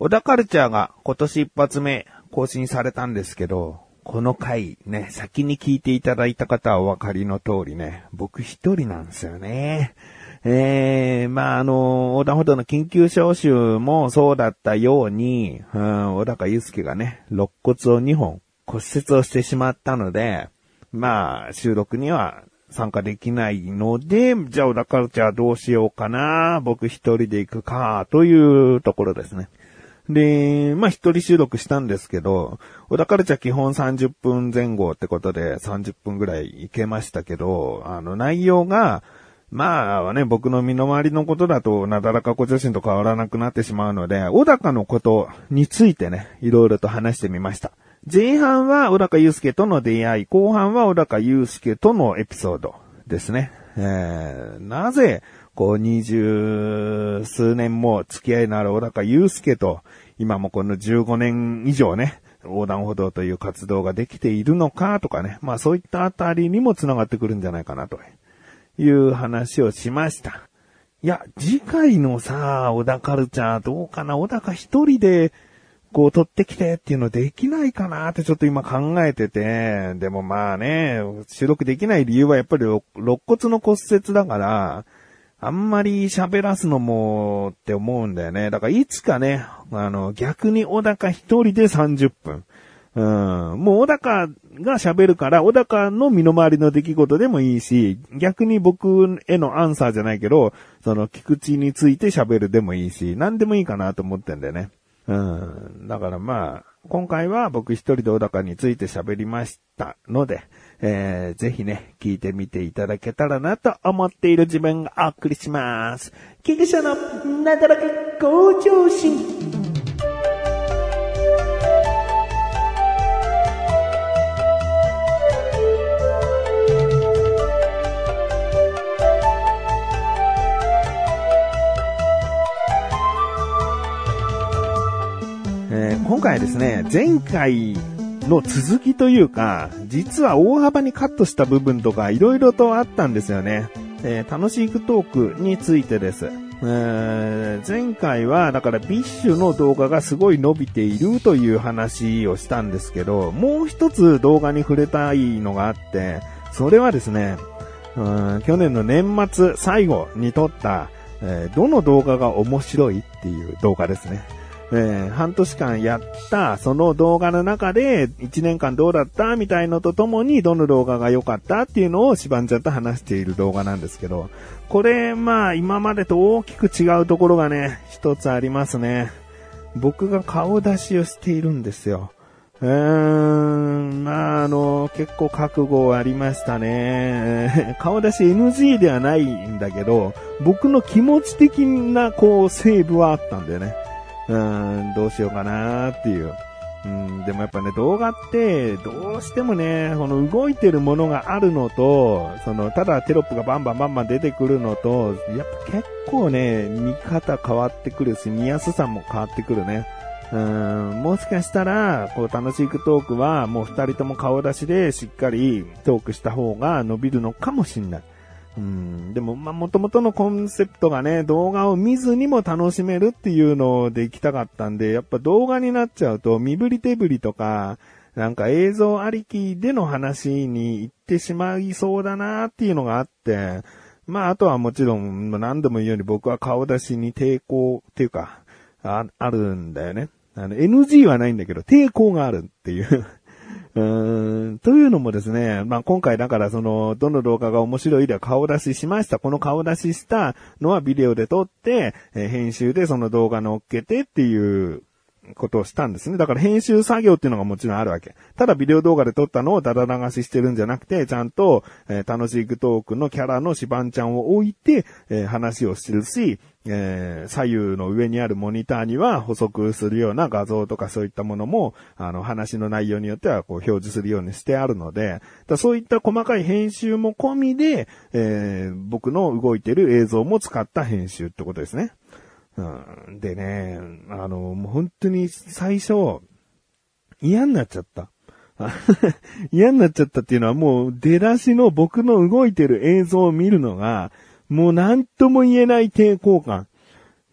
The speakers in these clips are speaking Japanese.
小田カルチャーが今年一発目更新されたんですけど、この回ね、先に聞いていただいた方はお分かりの通りね、僕一人なんですよね。えー、まあ、あの、小田ほどの緊急招集もそうだったように、うん、小高祐介がね、肋骨を2本骨折をしてしまったので、まあ、収録には参加できないので、じゃあ小田カルチャーどうしようかな、僕一人で行くか、というところですね。で、まあ一人収録したんですけど、小田カルチャー基本30分前後ってことで30分ぐらい行けましたけど、あの内容が、まあね、僕の身の回りのことだと、なだらか小女子と変わらなくなってしまうので、小高のことについてね、いろいろと話してみました。前半は小高祐介との出会い、後半は小高祐介とのエピソードですね。えー、なぜ、こう、二十数年も付き合いのある小高祐介と、今もこの15年以上ね、横断歩道という活動ができているのかとかね、まあそういったあたりにも繋がってくるんじゃないかなという話をしました。いや、次回のさ、小田カルチャーどうかな小高一人で、こう取ってきてっていうのできないかなってちょっと今考えてて、でもまあね、収録できない理由はやっぱり肋骨の骨折だから、あんまり喋らすのもって思うんだよね。だからいつかね、あの、逆に小高一人で30分。うん、もう小高が喋るから、小高の身の回りの出来事でもいいし、逆に僕へのアンサーじゃないけど、その菊池について喋るでもいいし、何でもいいかなと思ってんだよね。うん、だからまあ、今回は僕一人で小高について喋りましたので、えー、ぜひね、聞いてみていただけたらなと思っている自分がお送りします。キグシャのなだらか向上心。今回ですね、前回の続きというか、実は大幅にカットした部分とか色々とあったんですよね。えー、楽しいトークについてです。えー、前回は、だからビッシュの動画がすごい伸びているという話をしたんですけど、もう一つ動画に触れたいのがあって、それはですね、うん去年の年末最後に撮った、えー、どの動画が面白いっていう動画ですね。えー、半年間やったその動画の中で1年間どうだったみたいのとともにどの動画が良かったっていうのをしばんちゃんと話している動画なんですけど、これまあ今までと大きく違うところがね、一つありますね。僕が顔出しをしているんですよ。うーん、まあ、あの、結構覚悟ありましたね。顔出し NG ではないんだけど、僕の気持ち的な、こう、セーブはあったんだよね。うーん、どうしようかなっていう。うん、でもやっぱね、動画って、どうしてもね、この動いてるものがあるのと、その、ただテロップがバンバンバンバン出てくるのと、やっぱ結構ね、見方変わってくるし、見やすさも変わってくるね。うん、もしかしたら、こう、楽しいトークは、もう二人とも顔出しでしっかりトークした方が伸びるのかもしんない。うん、でも、まあ、元々のコンセプトがね、動画を見ずにも楽しめるっていうので行きたかったんで、やっぱ動画になっちゃうと、身振り手振りとか、なんか映像ありきでの話に行ってしまいそうだなっていうのがあって、まあ、あとはもちろん、何度も言うように僕は顔出しに抵抗っていうか、ああるんだよね。あの、NG はないんだけど、抵抗があるっていううーん、というのもですね、まあ、今回だからその、どの動画が面白いでは顔出ししました。この顔出ししたのはビデオで撮って、えー、編集でその動画乗っけてっていうことをしたんですね。だから編集作業っていうのがもちろんあるわけ。ただビデオ動画で撮ったのをダダ流ししてるんじゃなくて、ちゃんと、えー、楽しいグトークのキャラのシバンちゃんを置いて、えー、話をしてるし、えー、左右の上にあるモニターには補足するような画像とかそういったものも、あの、話の内容によってはこう表示するようにしてあるので、だそういった細かい編集も込みで、え、僕の動いてる映像も使った編集ってことですね。でね、あの、もう本当に最初、嫌になっちゃった。嫌になっちゃったっていうのはもう出だしの僕の動いてる映像を見るのが、もう何とも言えない抵抗感。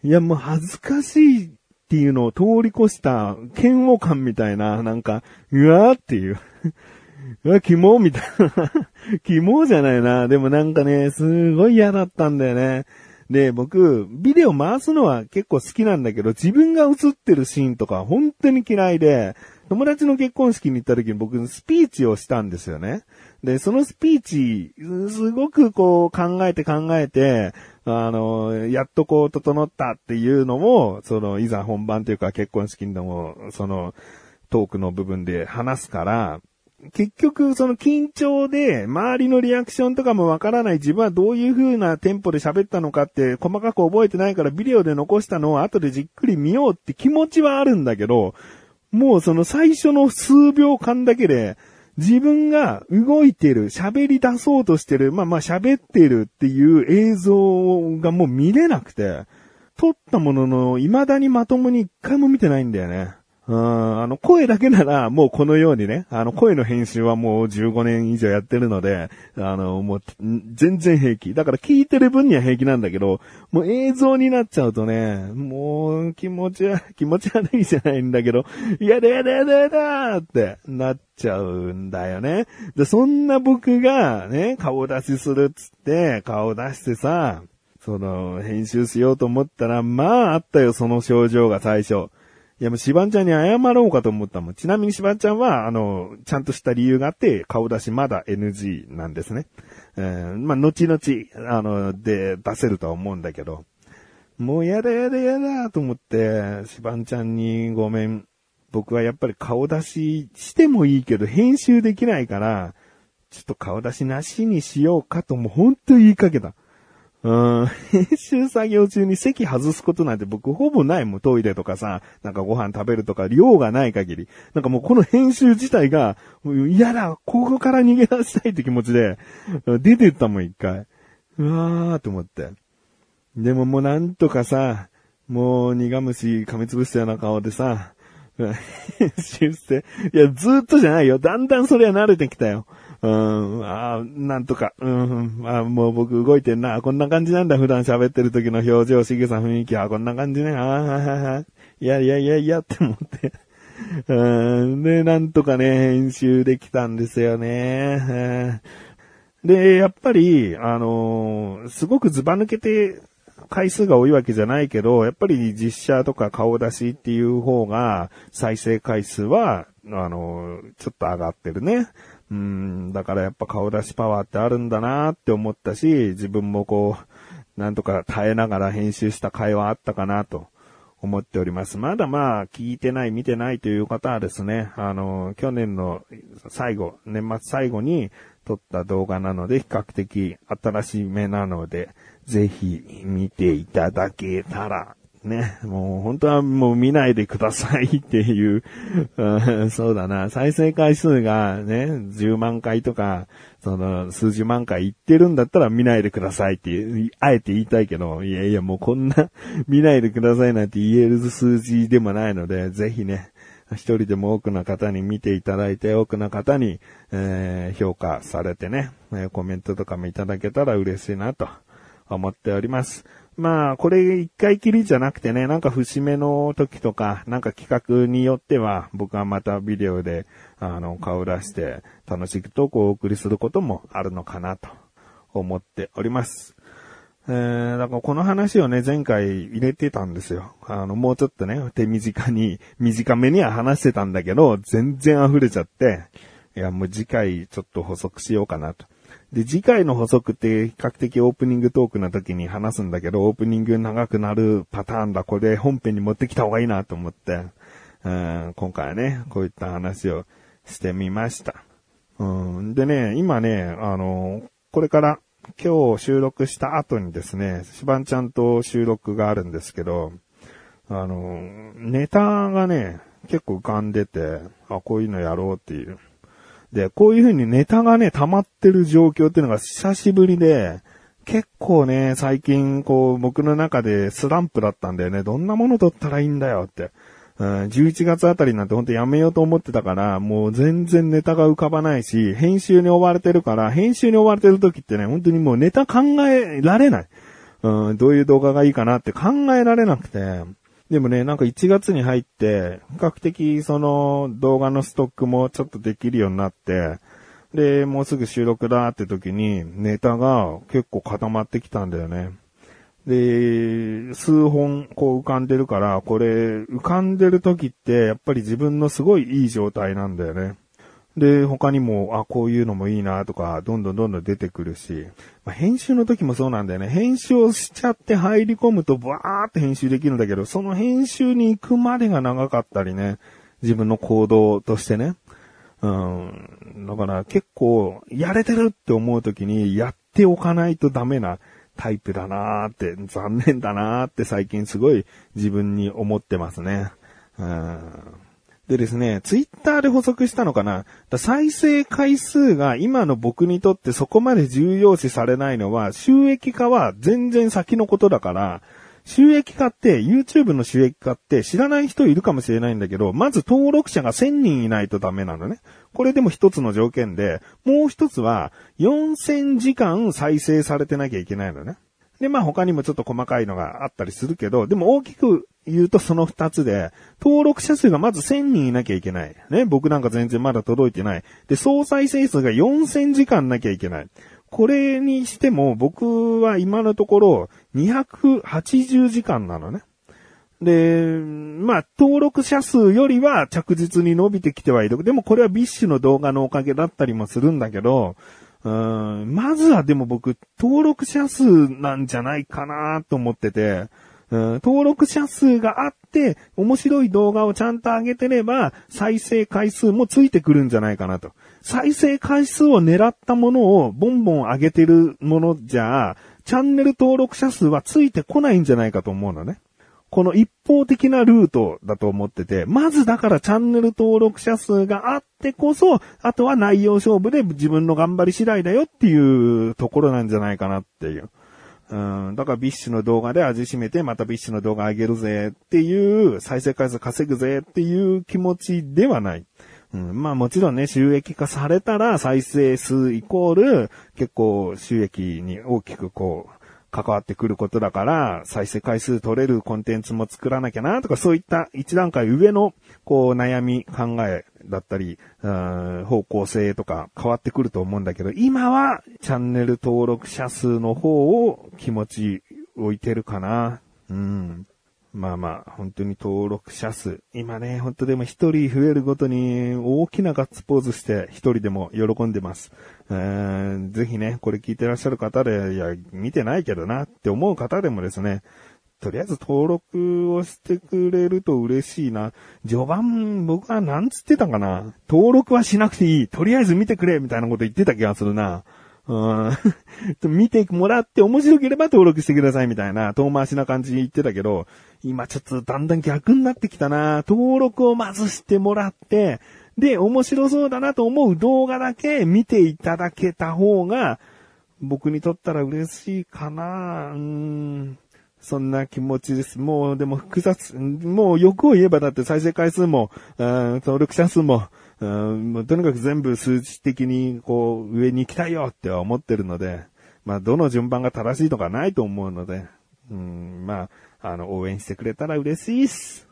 いや、もう恥ずかしいっていうのを通り越した嫌悪感みたいな、なんか、うわーっていう。うわ、キモみたいな。キモじゃないな。でもなんかね、すごい嫌だったんだよね。で、僕、ビデオ回すのは結構好きなんだけど、自分が映ってるシーンとか本当に嫌いで、友達の結婚式に行った時に僕スピーチをしたんですよね。で、そのスピーチ、すごくこう考えて考えて、あの、やっとこう整ったっていうのも、その、いざ本番というか結婚式でも、その、トークの部分で話すから、結局、その緊張で、周りのリアクションとかもわからない自分はどういう風なテンポで喋ったのかって細かく覚えてないからビデオで残したのを後でじっくり見ようって気持ちはあるんだけど、もうその最初の数秒間だけで、自分が動いてる、喋り出そうとしてる、まあまあ喋ってるっていう映像がもう見れなくて、撮ったものの未だにまともに一回も見てないんだよね。うん、あの、声だけなら、もうこのようにね、あの、声の編集はもう15年以上やってるので、あの、もう、全然平気。だから聞いてる分には平気なんだけど、もう映像になっちゃうとね、もう気持ちは、気持ち悪いじゃないんだけど、やだやだやだやだってなっちゃうんだよね。で、そんな僕がね、顔出しするっつって、顔出してさ、その、編集しようと思ったら、まああったよ、その症状が最初。いやもうシバンちゃんに謝ろうかと思ったもん。ちなみにシバンちゃんは、あの、ちゃんとした理由があって、顔出しまだ NG なんですね。えー、まあ、後々、あの、で、出せるとは思うんだけど。もうやだやだやだと思って、シバンちゃんにごめん。僕はやっぱり顔出ししてもいいけど、編集できないから、ちょっと顔出しなしにしようかとも本当言いかけた。うん、編集作業中に席外すことなんて僕ほぼないもん。トイレとかさ、なんかご飯食べるとか量がない限り。なんかもうこの編集自体が、嫌だ、ここから逃げ出したいって気持ちで、出てったもん一回。うわーと思って。でももうなんとかさ、もう苦虫噛みつぶしたような顔でさ、編集して、いやずっとじゃないよ。だんだんそれは慣れてきたよ。うん、あなんとか、うん、あもう僕動いてんな。こんな感じなんだ、普段喋ってる時の表情、仕草、雰囲気はこんな感じね。ああ、いやいやいやいやって思って。うん、で、なんとかね、編集できたんですよね。で、やっぱり、あのー、すごくズバ抜けて回数が多いわけじゃないけど、やっぱり実写とか顔出しっていう方が再生回数は、あのー、ちょっと上がってるね。うん、だからやっぱ顔出しパワーってあるんだなって思ったし、自分もこう、なんとか耐えながら編集した会話あったかなと思っております。まだまあ、聞いてない、見てないという方はですね、あの、去年の最後、年末最後に撮った動画なので、比較的新しめなので、ぜひ見ていただけたらね、もう本当はもう見ないでくださいっていう、うん、そうだな、再生回数がね、10万回とか、その数十万回いってるんだったら見ないでくださいってい、あえて言いたいけど、いやいやもうこんな 見ないでくださいなんて言える数字でもないので、ぜひね、一人でも多くの方に見ていただいて、多くの方に、えー、評価されてね、コメントとかもいただけたら嬉しいなと。思っております。まあ、これ一回きりじゃなくてね、なんか節目の時とか、なんか企画によっては、僕はまたビデオで、あの、顔出して、楽しくトークをお送りすることもあるのかなと思っております。えー、だからこの話をね、前回入れてたんですよ。あの、もうちょっとね、手短に、短めには話してたんだけど、全然溢れちゃって、いや、もう次回ちょっと補足しようかなと。で、次回の補足って比較的オープニングトークの時に話すんだけど、オープニング長くなるパターンだ。これ本編に持ってきた方がいいなと思って、うん、今回はね、こういった話をしてみました。うん、でね、今ね、あの、これから今日収録した後にですね、しばんちゃんと収録があるんですけど、あの、ネタがね、結構浮かんでて、あ、こういうのやろうっていう。で、こういう風にネタがね、溜まってる状況っていうのが久しぶりで、結構ね、最近、こう、僕の中でスランプだったんだよね。どんなもの撮ったらいいんだよって。うん、11月あたりなんてほんとやめようと思ってたから、もう全然ネタが浮かばないし、編集に追われてるから、編集に追われてる時ってね、本当にもうネタ考えられない。うん、どういう動画がいいかなって考えられなくて。でもね、なんか1月に入って、比較的その動画のストックもちょっとできるようになって、で、もうすぐ収録だって時にネタが結構固まってきたんだよね。で、数本こう浮かんでるから、これ浮かんでる時ってやっぱり自分のすごいいい状態なんだよね。で、他にも、あ、こういうのもいいなとか、どんどんどんどん出てくるし、まあ、編集の時もそうなんだよね。編集をしちゃって入り込むと、バーって編集できるんだけど、その編集に行くまでが長かったりね、自分の行動としてね。うん。だから結構、やれてるって思う時に、やっておかないとダメなタイプだなーって、残念だなーって最近すごい自分に思ってますね。うんでですね、ツイッターで補足したのかな？再生回数が今の僕にとってそこまで重要視されないのは、収益化は全然先のことだから、収益化って、YouTube の収益化って知らない人いるかもしれないんだけど、まず登録者が1000人いないとダメなのね。これでも一つの条件で、もう一つは4000時間再生されてなきゃいけないのね。で、まあ他にもちょっと細かいのがあったりするけど、でも大きく言うとその二つで、登録者数がまず1000人いなきゃいけない。ね、僕なんか全然まだ届いてない。で、総再生数が4000時間なきゃいけない。これにしても僕は今のところ280時間なのね。で、まあ、登録者数よりは着実に伸びてきてはいる。でもこれはビッシュの動画のおかげだったりもするんだけど、うん、まずはでも僕、登録者数なんじゃないかなと思ってて、うん、登録者数があって、面白い動画をちゃんと上げてれば、再生回数もついてくるんじゃないかなと。再生回数を狙ったものをボンボン上げてるものじゃ、チャンネル登録者数はついてこないんじゃないかと思うのね。この一方的なルートだと思ってて、まずだからチャンネル登録者数があってこそ、あとは内容勝負で自分の頑張り次第だよっていうところなんじゃないかなっていう。うん、だからビッシュの動画で味しめて、またビッシュの動画上げるぜっていう、再生回数稼ぐぜっていう気持ちではない。うん、まあもちろんね、収益化されたら再生数イコール結構収益に大きくこう、関わってくることだから、再生回数取れるコンテンツも作らなきゃなとか、そういった一段階上の、こう、悩み、考えだったり、方向性とか変わってくると思うんだけど、今は、チャンネル登録者数の方を気持ち置いてるかな。うん。まあまあ、本当に登録者数。今ね、本当でも一人増えるごとに大きなガッツポーズして一人でも喜んでます。えー、ぜひね、これ聞いてらっしゃる方で、いや、見てないけどなって思う方でもですね、とりあえず登録をしてくれると嬉しいな。序盤、僕は何つってたかな登録はしなくていい。とりあえず見てくれみたいなこと言ってた気がするな。うん。見てもらって面白ければ登録してくださいみたいな遠回しな感じに言ってたけど、今ちょっとだんだん逆になってきたな。登録をまずしてもらって、で、面白そうだなと思う動画だけ見ていただけた方が、僕にとったら嬉しいかな。うん。そんな気持ちです。もう、でも複雑、もう欲を言えばだって再生回数も、登録者数も、うん、とにかく全部数値的にこう上に行きたいよって思ってるので、まあどの順番が正しいとかないと思うので、うん、まあ、あの、応援してくれたら嬉しいっす。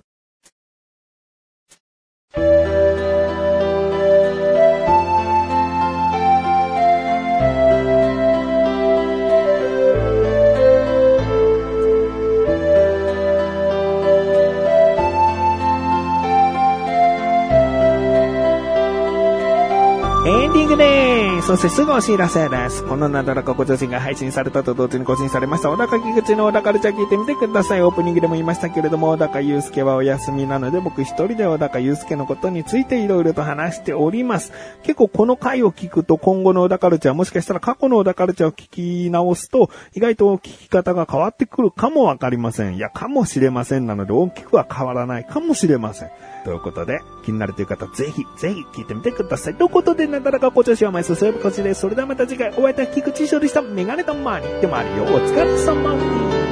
そしてすぐお知らせです。このなだらかご女子が配信されたと同時に更新されました、小高木口の小高ルチャー聞いてみてください。オープニングでも言いましたけれども、小高祐介はお休みなので、僕一人で小高祐介のことについていろいろと話しております。結構この回を聞くと今後の小高ルチャーもしかしたら過去の小高ルチャーを聞き直すと、意外と聞き方が変わってくるかもわかりません。いや、かもしれませんなので大きくは変わらないかもしれません。ということで、気になるという方、ぜひ、ぜひ聞いてみてください。ということで、なだらかご調子を毎週そういうこちです。それではまた次回、お会いいた菊池勝利したメガネとマーニでもあるよ。お疲れ様です。